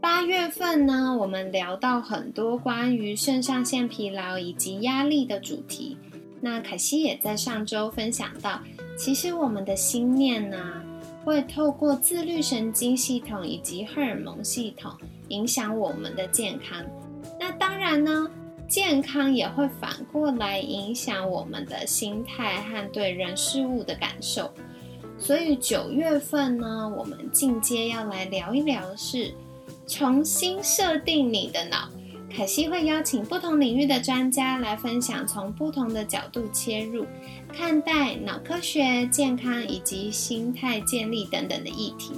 八月份呢，我们聊到很多关于肾上腺疲劳以及压力的主题。那凯西也在上周分享到，其实我们的心念呢，会透过自律神经系统以及荷尔蒙系统影响我们的健康。那当然呢，健康也会反过来影响我们的心态和对人事物的感受。所以九月份呢，我们进阶要来聊一聊是。重新设定你的脑，凯西会邀请不同领域的专家来分享，从不同的角度切入看待脑科学、健康以及心态建立等等的议题。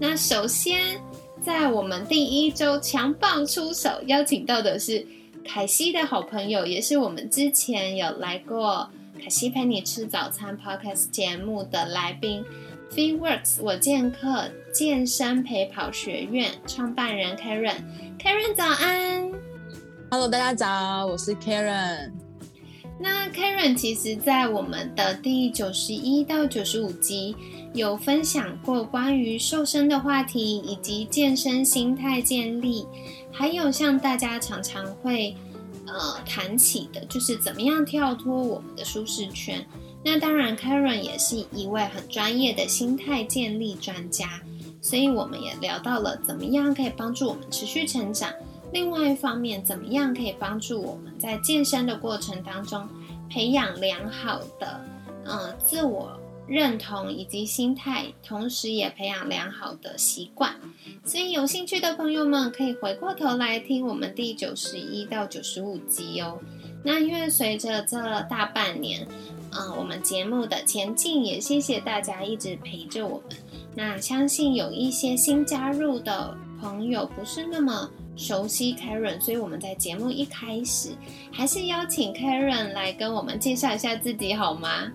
那首先，在我们第一周强棒出手，邀请到的是凯西的好朋友，也是我们之前有来过凯西陪你吃早餐 Podcast 节目的来宾。FitWorks 我健客健身陪跑学院创办人 Karen，Karen 早安，Hello 大家早，我是 Karen。那 Karen 其实在我们的第九十一到九十五集有分享过关于瘦身的话题，以及健身心态建立，还有像大家常常会呃谈起的，就是怎么样跳脱我们的舒适圈。那当然，Karen 也是一位很专业的心态建立专家，所以我们也聊到了怎么样可以帮助我们持续成长。另外一方面，怎么样可以帮助我们在健身的过程当中培养良好的呃自我认同以及心态，同时也培养良好的习惯。所以有兴趣的朋友们可以回过头来听我们第九十一到九十五集哦。那因为随着这大半年。嗯，我们节目的前进也谢谢大家一直陪着我们。那相信有一些新加入的朋友不是那么熟悉 Karen，所以我们在节目一开始还是邀请 Karen 来跟我们介绍一下自己好吗？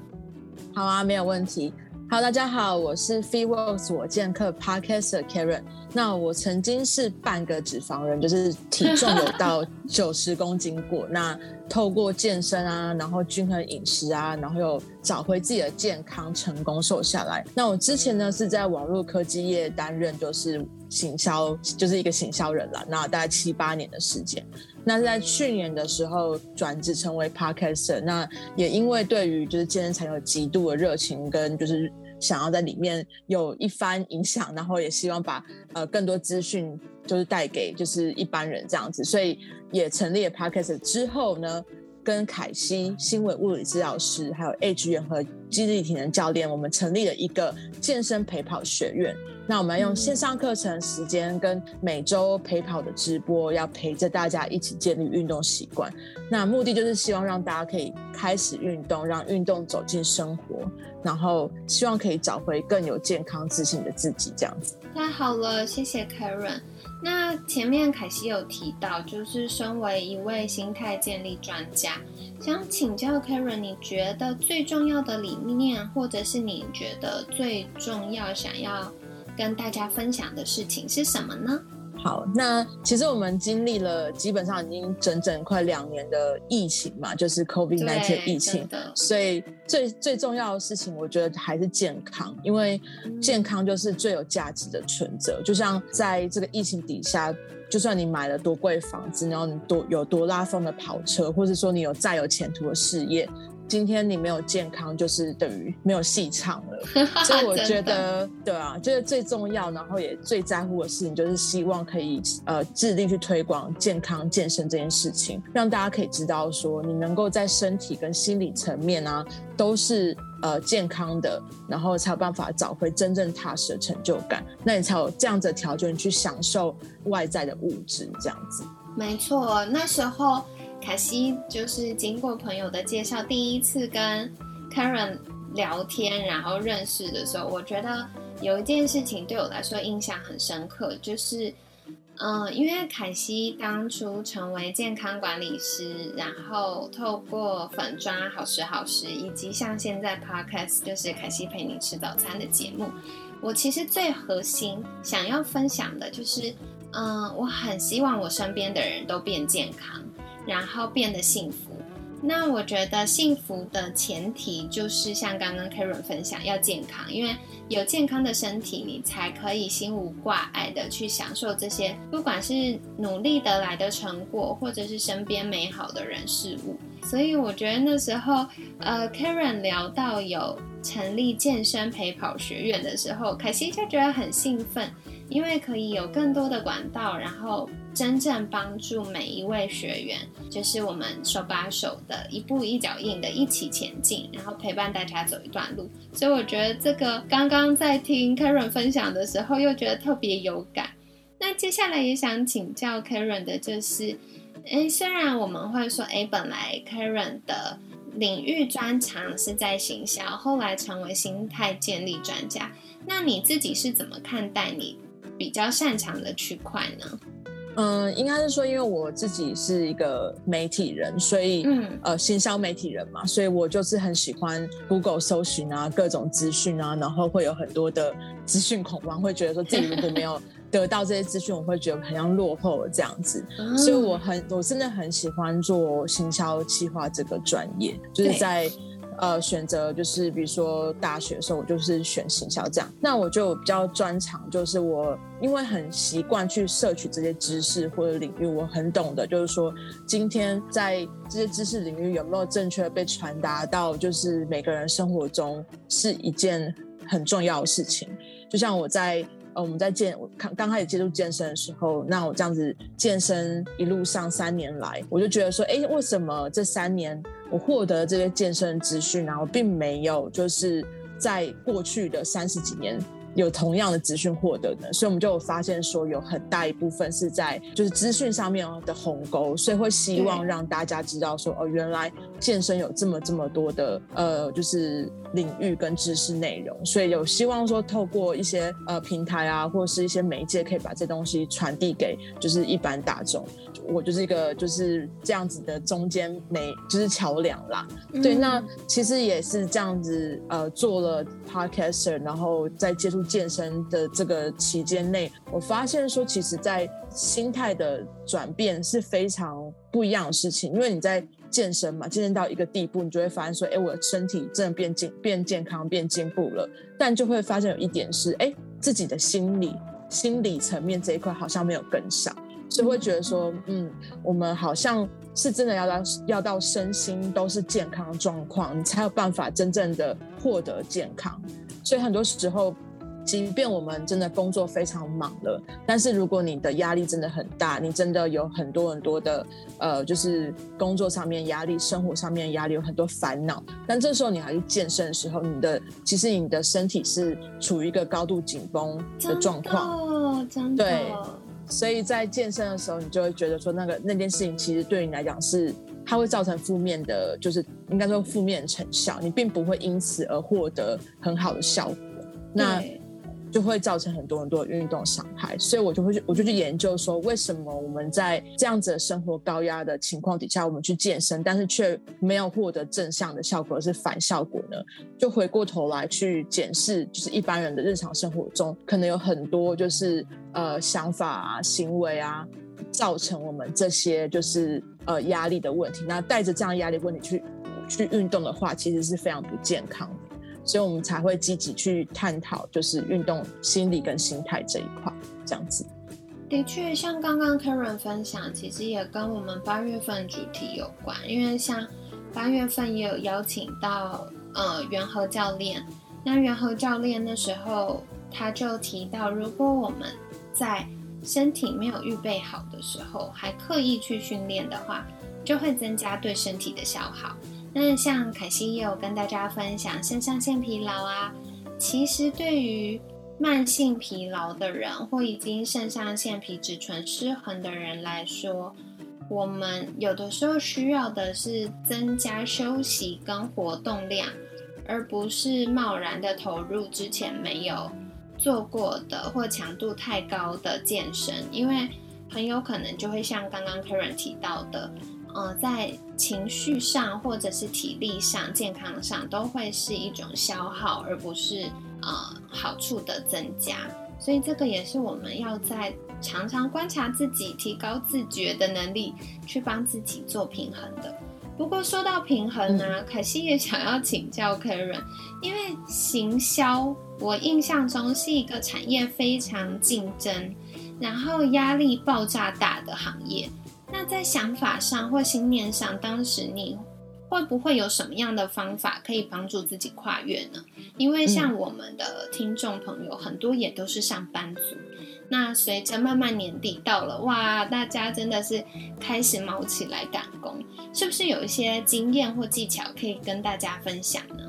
好啊，没有问题。好，大家好，我是 FitWorks 我健客 Podcaster Karen。那我曾经是半个脂肪人，就是体重有到九十公斤过。那透过健身啊，然后均衡饮食啊，然后又找回自己的健康，成功瘦下来。那我之前呢是在网络科技业担任，就是行销，就是一个行销人了。那大概七八年的时间。那在去年的时候转职成为 Podcaster，那也因为对于就是健身才有极度的热情，跟就是想要在里面有一番影响，然后也希望把呃更多资讯就是带给就是一般人这样子，所以也成立了 Podcaster 之后呢。跟凯西、新伟物理治疗师，还有 H 元和激励体能教练，我们成立了一个健身陪跑学院。那我们用线上课程时间跟每周陪跑的直播，要陪着大家一起建立运动习惯。那目的就是希望让大家可以开始运动，让运动走进生活，然后希望可以找回更有健康自信的自己。这样子太好了，谢谢 Karen。那前面凯西有提到，就是身为一位心态建立专家，想请教 Karen，你觉得最重要的理念，或者是你觉得最重要想要跟大家分享的事情是什么呢？好，那其实我们经历了基本上已经整整快两年的疫情嘛，就是 COVID nineteen 疫情，所以最最重要的事情，我觉得还是健康，因为健康就是最有价值的存折。就像在这个疫情底下，就算你买了多贵房子，然后你多有多拉风的跑车，或者说你有再有前途的事业。今天你没有健康，就是等于没有戏唱了。所以我觉得，对啊，就是最重要，然后也最在乎的事情，就是希望可以呃致力去推广健康健身这件事情，让大家可以知道说，你能够在身体跟心理层面啊都是呃健康的，然后才有办法找回真正踏实的成就感，那你才有这样子的条件去享受外在的物质，这样子。没错，那时候。凯西就是经过朋友的介绍，第一次跟 Karen 聊天，然后认识的时候，我觉得有一件事情对我来说印象很深刻，就是嗯，因为凯西当初成为健康管理师，然后透过粉砖好食好食，以及像现在 podcast 就是凯西陪你吃早餐的节目，我其实最核心想要分享的就是，嗯，我很希望我身边的人都变健康，然后变得幸福。那我觉得幸福的前提就是像刚刚 Karen 分享，要健康，因为有健康的身体，你才可以心无挂碍的去享受这些，不管是努力得来的成果，或者是身边美好的人事物。所以我觉得那时候，呃，Karen 聊到有成立健身陪跑学院的时候，凯西就觉得很兴奋。因为可以有更多的管道，然后真正帮助每一位学员，就是我们手把手的一步一脚印的一起前进，然后陪伴大家走一段路。所以我觉得这个刚刚在听 Karen 分享的时候，又觉得特别有感。那接下来也想请教 Karen 的就是，诶，虽然我们会说，诶，本来 Karen 的领域专长是在行销，后来成为心态建立专家，那你自己是怎么看待你？比较擅长的区块呢？嗯，应该是说，因为我自己是一个媒体人，所以嗯呃，行销媒体人嘛，所以我就是很喜欢 Google 搜寻啊，各种资讯啊，然后会有很多的资讯恐慌，会觉得说自己如果没有 得到这些资讯，我会觉得很像落后了这样子。所以我很我真的很喜欢做行销企划这个专业，就是在。呃，选择就是比如说大学的时候，我就是选行销这样。那我就比较专长，就是我因为很习惯去摄取这些知识或者领域，我很懂的，就是说今天在这些知识领域有没有正确被传达到，就是每个人生活中是一件很重要的事情。就像我在呃我们在健刚刚开始接触健身的时候，那我这样子健身一路上三年来，我就觉得说，哎，为什么这三年？我获得这些健身资讯，然后并没有就是在过去的三十几年有同样的资讯获得的，所以我们就发现说有很大一部分是在就是资讯上面的鸿沟，所以会希望让大家知道说哦，原来健身有这么这么多的呃就是领域跟知识内容，所以有希望说透过一些呃平台啊或者是一些媒介，可以把这东西传递给就是一般大众。我就是一个就是这样子的中间媒，就是桥梁啦。对，那其实也是这样子，呃，做了 podcaster，然后在接触健身的这个期间内，我发现说，其实，在心态的转变是非常不一样的事情。因为你在健身嘛，健身到一个地步，你就会发现说，哎，我的身体真的变健、变健康、变进步了。但就会发现有一点是，哎，自己的心理、心理层面这一块好像没有跟上。所以会觉得说，嗯，我们好像是真的要到要到身心都是健康状况，你才有办法真正的获得健康。所以很多时候，即便我们真的工作非常忙了，但是如果你的压力真的很大，你真的有很多很多的呃，就是工作上面压力、生活上面压力，有很多烦恼。但这时候你还去健身的时候，你的其实你的身体是处于一个高度紧绷的状况，真的，对。所以在健身的时候，你就会觉得说，那个那件事情其实对你来讲是，它会造成负面的，就是应该说负面成效，你并不会因此而获得很好的效果。那。就会造成很多很多运动伤害，所以我就会去，我就去研究说，为什么我们在这样子的生活高压的情况底下，我们去健身，但是却没有获得正向的效果，而是反效果呢？就回过头来去检视，就是一般人的日常生活中，可能有很多就是呃想法啊、行为啊，造成我们这些就是呃压力的问题。那带着这样压力问题去去运动的话，其实是非常不健康的。所以我们才会积极去探讨，就是运动心理跟心态这一块，这样子。的确，像刚刚 Karen 分享，其实也跟我们八月份主题有关，因为像八月份也有邀请到呃元和教练，那元和教练那时候他就提到，如果我们在身体没有预备好的时候，还刻意去训练的话，就会增加对身体的消耗。那像凯西也有跟大家分享肾上腺疲劳啊，其实对于慢性疲劳的人或已经肾上腺皮质醇失衡的人来说，我们有的时候需要的是增加休息跟活动量，而不是贸然的投入之前没有做过的或强度太高的健身，因为很有可能就会像刚刚 Karen 提到的，呃，在情绪上或者是体力上、健康上都会是一种消耗，而不是呃好处的增加。所以这个也是我们要在常常观察自己、提高自觉的能力，去帮自己做平衡的。不过说到平衡呢，可惜也想要请教 Karen，因为行销，我印象中是一个产业非常竞争，然后压力爆炸大的行业。那在想法上或信念上，当时你会不会有什么样的方法可以帮助自己跨越呢？因为像我们的听众朋友很多也都是上班族。那随着慢慢年底到了，哇，大家真的是开始忙起来赶工，是不是有一些经验或技巧可以跟大家分享呢？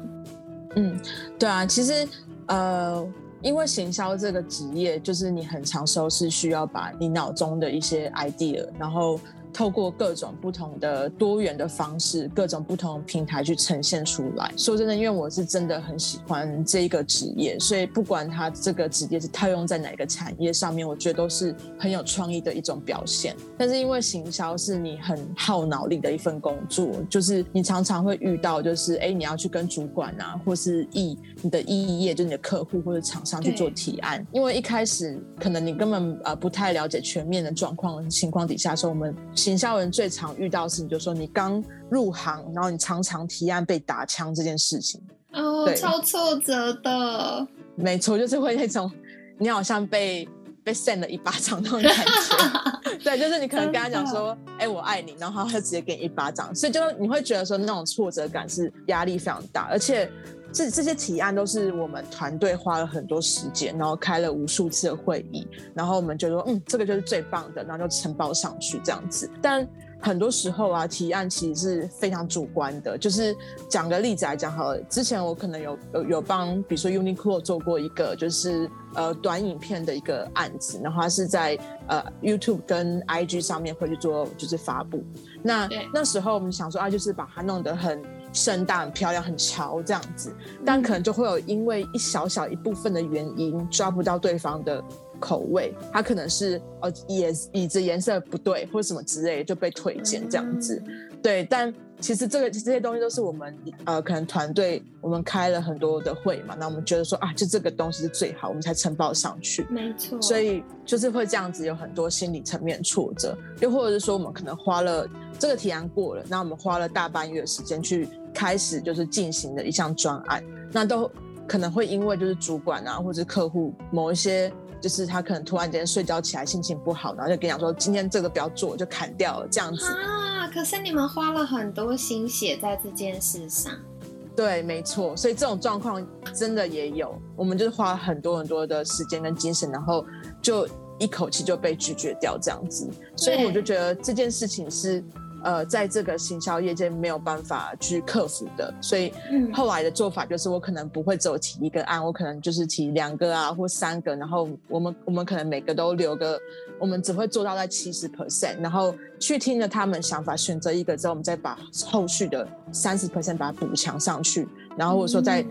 嗯，对啊，其实呃，因为行销这个职业，就是你很长时候是需要把你脑中的一些 idea，然后。透过各种不同的多元的方式，各种不同平台去呈现出来。说真的，因为我是真的很喜欢这一个职业，所以不管它这个职业是套用在哪个产业上面，我觉得都是很有创意的一种表现。但是因为行销是你很耗脑力的一份工作，就是你常常会遇到，就是哎，你要去跟主管啊，或是异你的异业，就是你的客户或者厂商去做提案。因为一开始可能你根本呃不太了解全面的状况情况底下，说我们。行销人最常遇到的事情，就是说你刚入行，然后你常常提案被打枪这件事情，哦，超挫折的。没错，就是会那种你好像被被扇了一巴掌那种感觉。对，就是你可能跟他讲说，哎，我爱你，然后他直接给你一巴掌，所以就你会觉得说那种挫折感是压力非常大，而且。这这些提案都是我们团队花了很多时间，然后开了无数次的会议，然后我们就说，嗯，这个就是最棒的，然后就承包上去这样子。但很多时候啊，提案其实是非常主观的。就是讲个例子来讲好了，之前我可能有有有帮，比如说 Uniqlo 做过一个就是呃短影片的一个案子，然后它是在呃 YouTube 跟 IG 上面会去做就是发布。那那时候我们想说啊，就是把它弄得很。盛大、很漂亮、很潮这样子，但可能就会有因为一小小一部分的原因抓不到对方的口味，他可能是呃椅椅子颜色不对或者什么之类就被推荐这样子。对，但其实这个这些东西都是我们呃可能团队我们开了很多的会嘛，那我们觉得说啊，就这个东西是最好，我们才承包上去。没错。所以就是会这样子有很多心理层面挫折，又或者是说我们可能花了这个提案过了，那我们花了大半月的时间去。开始就是进行的一项专案，那都可能会因为就是主管啊，或者客户某一些，就是他可能突然间睡觉起来心情不好，然后就跟你讲说今天这个不要做，就砍掉了这样子啊。可是你们花了很多心血在这件事上，对，没错。所以这种状况真的也有，我们就是花了很多很多的时间跟精神，然后就一口气就被拒绝掉这样子。所以我就觉得这件事情是。呃，在这个行销业界没有办法去克服的，所以后来的做法就是，我可能不会只有提一个案，我可能就是提两个啊，或三个，然后我们我们可能每个都留个，我们只会做到在七十 percent，然后去听了他们想法，选择一个之后，我们再把后续的三十 percent 把它补强上去，然后或者说在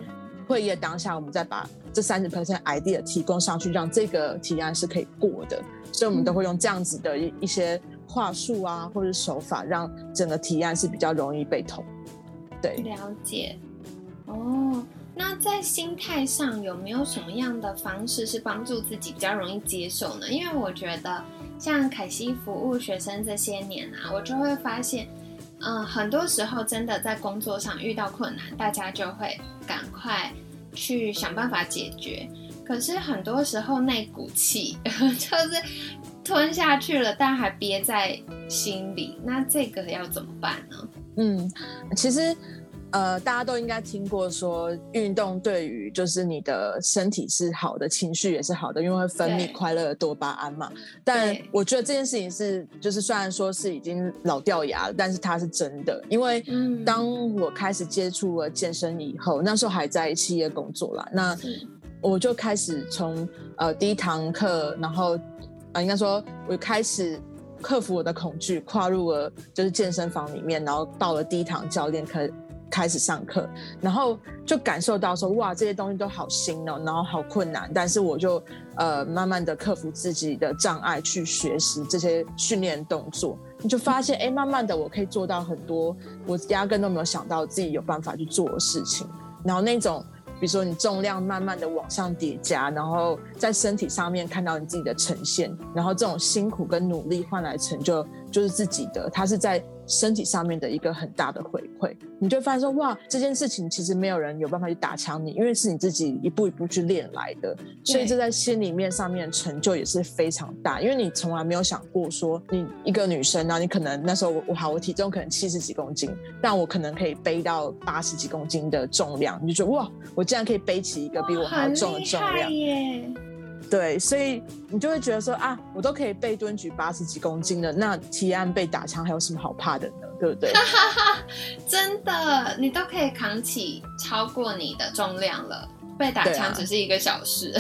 会议的当下，我们再把这三十 percent idea 提供上去，让这个提案是可以过的，所以我们都会用这样子的一一些。话术啊，或者手法，让整个提案是比较容易被通。对，了解。哦，那在心态上有没有什么样的方式是帮助自己比较容易接受呢？因为我觉得，像凯西服务学生这些年啊，我就会发现，嗯，很多时候真的在工作上遇到困难，大家就会赶快去想办法解决。可是很多时候那股气 就是。吞下去了，但还憋在心里，那这个要怎么办呢？嗯，其实，呃，大家都应该听过说，运动对于就是你的身体是好的，情绪也是好的，因为会分泌快乐的多巴胺嘛。但我觉得这件事情是，就是虽然说是已经老掉牙了，但是它是真的。因为当我开始接触了健身以后，那时候还在企业工作啦，那我就开始从呃第一堂课，然后。啊应该说，我开始克服我的恐惧，跨入了就是健身房里面，然后到了第一堂教练课开始上课，然后就感受到说哇，这些东西都好新哦，然后好困难，但是我就呃慢慢的克服自己的障碍去学习这些训练动作，你就发现哎，慢慢的我可以做到很多我压根都没有想到自己有办法去做的事情，然后那种。比如说，你重量慢慢的往上叠加，然后在身体上面看到你自己的呈现，然后这种辛苦跟努力换来成就，就是自己的。它是在。身体上面的一个很大的回馈，你就发现说哇，这件事情其实没有人有办法去打枪你，因为是你自己一步一步去练来的，所以这在心里面上面成就也是非常大。因为你从来没有想过说，你一个女生啊，你可能那时候我好，我体重可能七十几公斤，但我可能可以背到八十几公斤的重量，你就觉得哇，我竟然可以背起一个比我还要重的重量耶！对，所以你就会觉得说啊，我都可以被蹲举八十几公斤了，那提案被打枪还有什么好怕的呢？对不对？真的，你都可以扛起超过你的重量了，被打枪只是一个小事。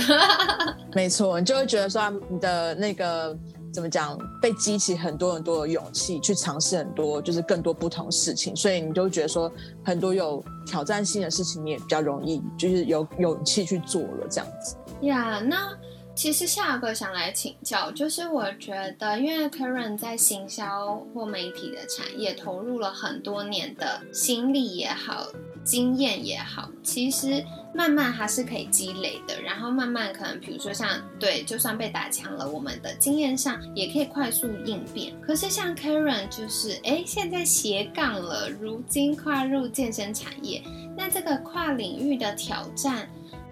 没错，你就会觉得说你的那个怎么讲，被激起很多很多的勇气去尝试很多，就是更多不同事情，所以你就觉得说很多有挑战性的事情，你也比较容易，就是有勇气去做了这样子。呀，那。其实下个想来请教，就是我觉得，因为 Karen 在行销或媒体的产业投入了很多年的心力也好，经验也好，其实慢慢还是可以积累的。然后慢慢可能，比如说像对，就算被打枪了，我们的经验上也可以快速应变。可是像 Karen 就是，哎，现在斜杠了，如今跨入健身产业，那这个跨领域的挑战。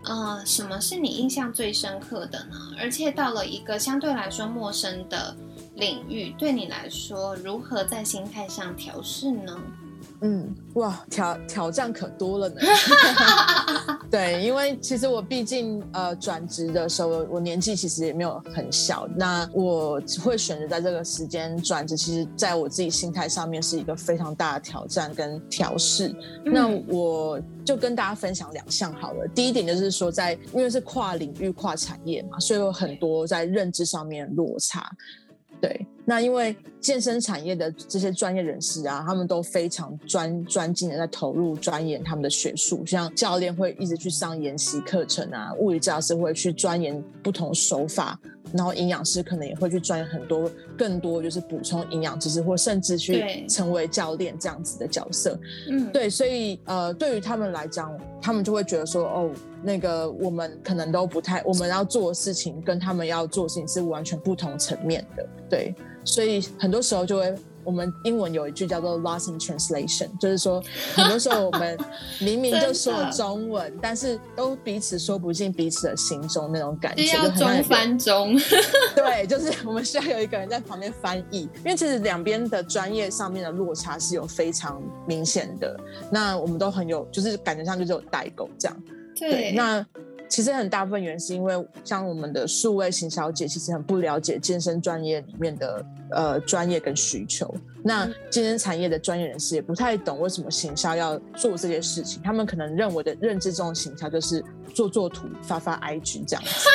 呃，什么是你印象最深刻的呢？而且到了一个相对来说陌生的领域，对你来说，如何在心态上调试呢？嗯，哇，挑挑战可多了呢。对，因为其实我毕竟呃转职的时候，我年纪其实也没有很小。那我会选择在这个时间转职，其实在我自己心态上面是一个非常大的挑战跟调试。那我就跟大家分享两项好了。第一点就是说，在因为是跨领域、跨产业嘛，所以有很多在认知上面落差。对，那因为健身产业的这些专业人士啊，他们都非常专专精的在投入钻研他们的学术，像教练会一直去上研习课程啊，物理教师会去钻研不同手法。然后营养师可能也会去钻很多更多，就是补充营养知识，或甚至去成为教练这样子的角色。嗯，对，所以呃，对于他们来讲，他们就会觉得说，哦，那个我们可能都不太，我们要做的事情跟他们要做的事情是完全不同层面的。对，所以很多时候就会。我们英文有一句叫做 “lost in translation”，就是说，很多时候我们明明就说中文，但是都彼此说不进彼此的心中那种感觉，就中翻中。对，就是我们需要有一个人在旁边翻译，因为其实两边的专业上面的落差是有非常明显的。那我们都很有，就是感觉上就是有代沟这样。对，那。其实很大部分原因是因为像我们的数位型小姐，其实很不了解健身专业里面的呃专业跟需求。那健身产业的专业人士也不太懂为什么行销要做这些事情。他们可能认为的认知中的行销就是做做图发发 IG 这样子。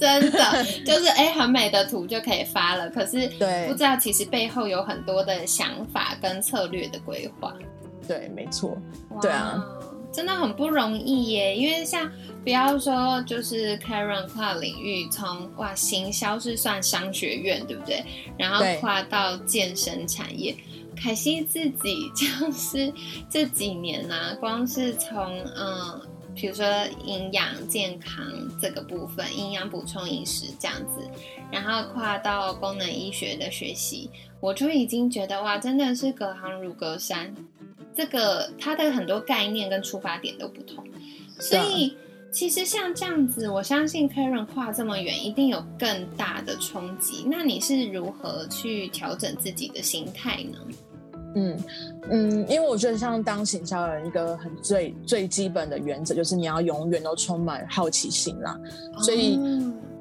真的就是哎，很美的图就可以发了。可是对，不知道其实背后有很多的想法跟策略的规划。对，没错。对啊。真的很不容易耶，因为像不要说就是 Karen 跨领域，从哇行销是算商学院对不对？然后跨到健身产业，凯西自己就是这几年呢，光是从嗯，比如说营养健康这个部分，营养补充饮食这样子，然后跨到功能医学的学习，我就已经觉得哇，真的是隔行如隔山。这个它的很多概念跟出发点都不同，所以其实像这样子，我相信 Karen 跨这么远，一定有更大的冲击。那你是如何去调整自己的心态呢？嗯嗯，因为我觉得像当行销人，一个很最最基本的原则就是你要永远都充满好奇心啦，所以。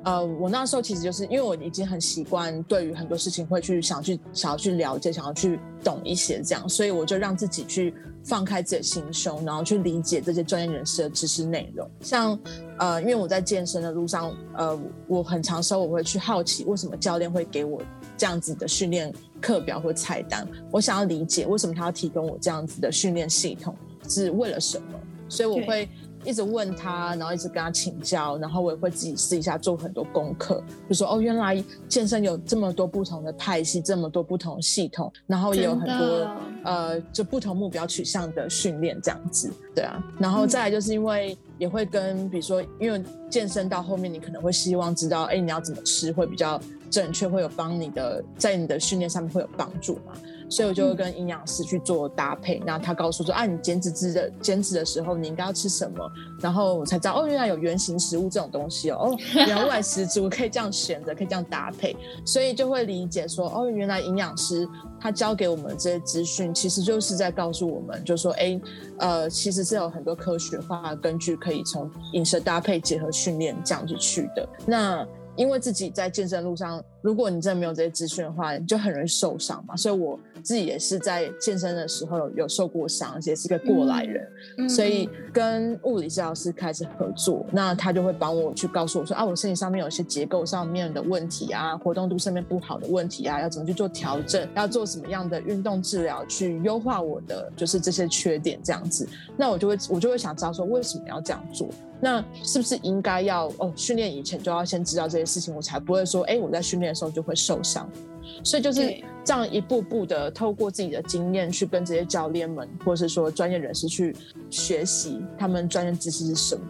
呃，我那时候其实就是因为我已经很习惯，对于很多事情会去想去想要去了解，想要去懂一些这样，所以我就让自己去放开自己的心胸，然后去理解这些专业人士的知识内容。像呃，因为我在健身的路上，呃，我很长时候我会去好奇，为什么教练会给我这样子的训练课表或菜单，我想要理解为什么他要提供我这样子的训练系统。是为了什么，所以我会。一直问他，然后一直跟他请教，然后我也会自己试一下做很多功课，就说哦，原来健身有这么多不同的派系，这么多不同系统，然后也有很多呃，就不同目标取向的训练这样子，对啊，然后再来就是因为也会跟比如说，因为健身到后面你可能会希望知道，哎，你要怎么吃会比较正确，会有帮你的在你的训练上面会有帮助嘛。所以我就会跟营养师去做搭配，那他告诉说，啊，你减脂之的减脂的时候，你应该要吃什么？然后我才知道，哦，原来有原型食物这种东西哦，哦，原来外食物可以这样选择，可以这样搭配，所以就会理解说，哦，原来营养师他教给我们这些资讯，其实就是在告诉我们，就说，哎，呃，其实是有很多科学化根据，可以从饮食搭配结合训练这样子去的。那因为自己在健身路上。如果你真的没有这些资讯的话，你就很容易受伤嘛。所以我自己也是在健身的时候有受过伤，而且是个过来人，所以跟物理治疗师开始合作，那他就会帮我去告诉我说啊，我身体上面有一些结构上面的问题啊，活动度上面不好的问题啊，要怎么去做调整，要做什么样的运动治疗去优化我的就是这些缺点这样子。那我就会我就会想知道说为什么要这样做？那是不是应该要哦训练以前就要先知道这些事情，我才不会说哎我在训练。时候就会受伤，所以就是这样一步步的透过自己的经验去跟这些教练们，或者是说专业人士去学习他们专业知识是什么。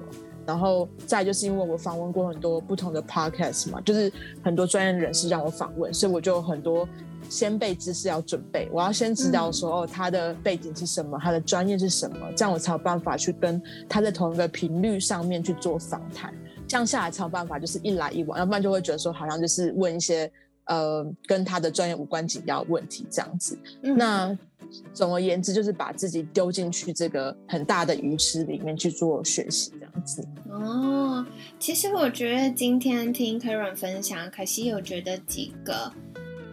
然后再就是因为我访问过很多不同的 podcast 嘛，就是很多专业人士让我访问，所以我就有很多先备知识要准备，我要先知道说哦他的背景是什么，他的专业是什么，这样我才有办法去跟他在同一个频率上面去做访谈。这样下来才有办法，就是一来一往，要不然就会觉得说好像就是问一些呃跟他的专业无关紧要问题这样子。那总而言之，就是把自己丢进去这个很大的鱼池里面去做学习这样子。哦，其实我觉得今天听 Karen 分享，可惜有觉得几个，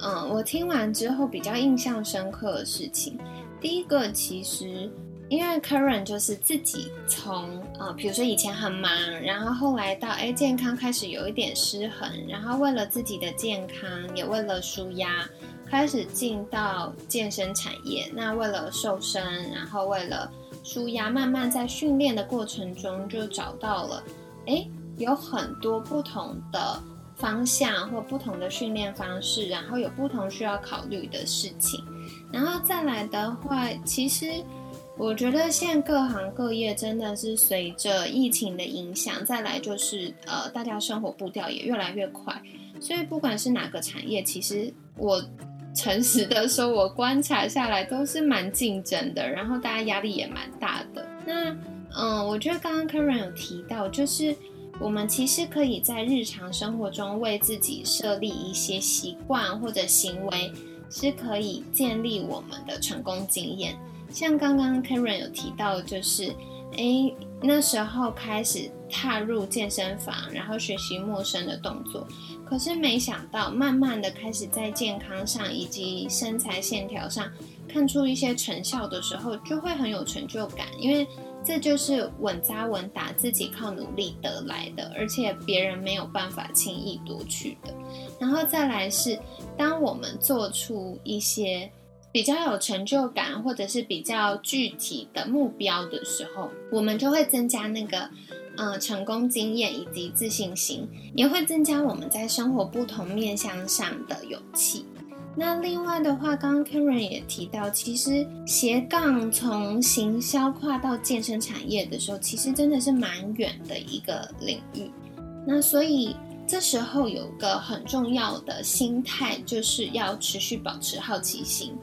嗯，我听完之后比较印象深刻的事情。第一个其实。因为 Karen 就是自己从呃，比如说以前很忙，然后后来到哎健康开始有一点失衡，然后为了自己的健康，也为了舒压，开始进到健身产业。那为了瘦身，然后为了舒压，慢慢在训练的过程中就找到了，哎，有很多不同的方向或不同的训练方式，然后有不同需要考虑的事情。然后再来的话，其实。我觉得现在各行各业真的是随着疫情的影响，再来就是呃，大家生活步调也越来越快，所以不管是哪个产业，其实我诚实的说，我观察下来都是蛮竞争的，然后大家压力也蛮大的。那嗯，我觉得刚刚 Karen 有提到，就是我们其实可以在日常生活中为自己设立一些习惯或者行为，是可以建立我们的成功经验。像刚刚 Karen 有提到，就是，哎，那时候开始踏入健身房，然后学习陌生的动作，可是没想到，慢慢的开始在健康上以及身材线条上看出一些成效的时候，就会很有成就感，因为这就是稳扎稳打，自己靠努力得来的，而且别人没有办法轻易夺取的。然后再来是，当我们做出一些。比较有成就感，或者是比较具体的目标的时候，我们就会增加那个，呃，成功经验以及自信心，也会增加我们在生活不同面向上的勇气。那另外的话，刚刚 Karen 也提到，其实斜杠从行销跨到健身产业的时候，其实真的是蛮远的一个领域。那所以这时候有个很重要的心态，就是要持续保持好奇心。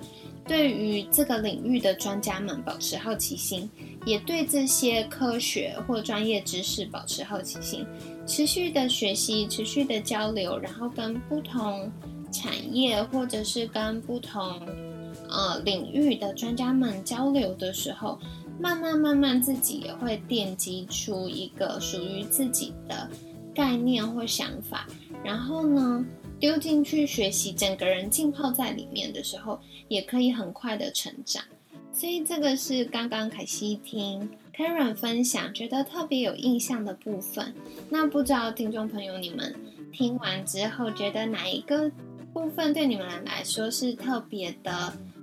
对于这个领域的专家们保持好奇心，也对这些科学或专业知识保持好奇心，持续的学习，持续的交流，然后跟不同产业或者是跟不同呃领域的专家们交流的时候，慢慢慢慢自己也会奠基出一个属于自己的概念或想法，然后呢？丢进去学习，整个人浸泡在里面的时候，也可以很快的成长。所以这个是刚刚凯西听 Karen 分享，觉得特别有印象的部分。那不知道听众朋友你们听完之后，觉得哪一个部分对你们来说是特别的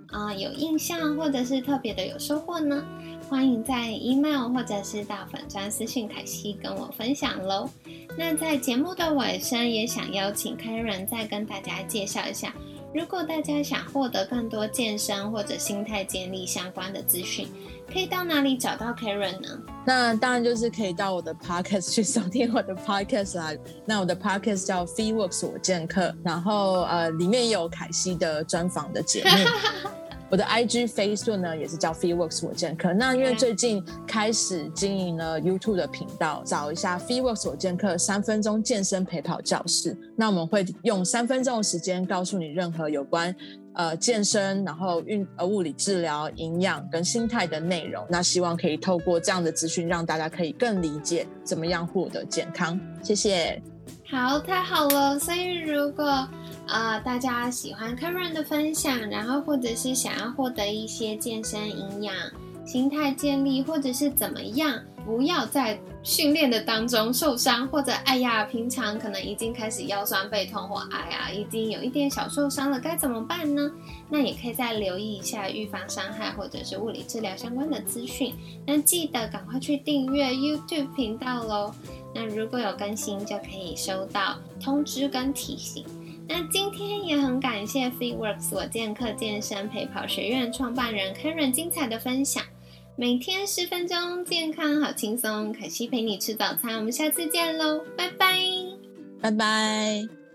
啊有印象，或者是特别的有收获呢？欢迎在 email 或者是到粉专私信凯西跟我分享喽。那在节目的尾声，也想邀请 Karen 再跟大家介绍一下，如果大家想获得更多健身或者心态建立相关的资讯，可以到哪里找到 Karen 呢？那当然就是可以到我的 podcast 去收听我的 podcast 啦。那我的 podcast 叫 Fee Works 我健客，然后呃里面有凯西的专访的节目。我的 IG Facebook 呢也是叫 FeeWorks 我健客。那因为最近开始经营了 YouTube 的频道，找一下 FeeWorks 我健客三分钟健身陪跑教室。那我们会用三分钟的时间告诉你任何有关呃健身、然后运呃物理治疗、营养跟心态的内容。那希望可以透过这样的资讯，让大家可以更理解怎么样获得健康。谢谢。好，太好了。所以如果啊，大家喜欢 Karen 的分享，然后或者是想要获得一些健身、营养、心态建立，或者是怎么样，不要在训练的当中受伤，或者哎呀，平常可能已经开始腰酸背痛，或哎呀，已经有一点小受伤了，该怎么办呢？那也可以再留意一下预防伤害或者是物理治疗相关的资讯。那记得赶快去订阅 YouTube 频道喽。那如果有更新，就可以收到通知跟提醒。那今天也很感谢 FeeWorks 我健客健身陪跑学院创办人 Karen 精彩的分享。每天十分钟，健康好轻松。凯西陪你吃早餐，我们下次见喽，拜拜，拜拜。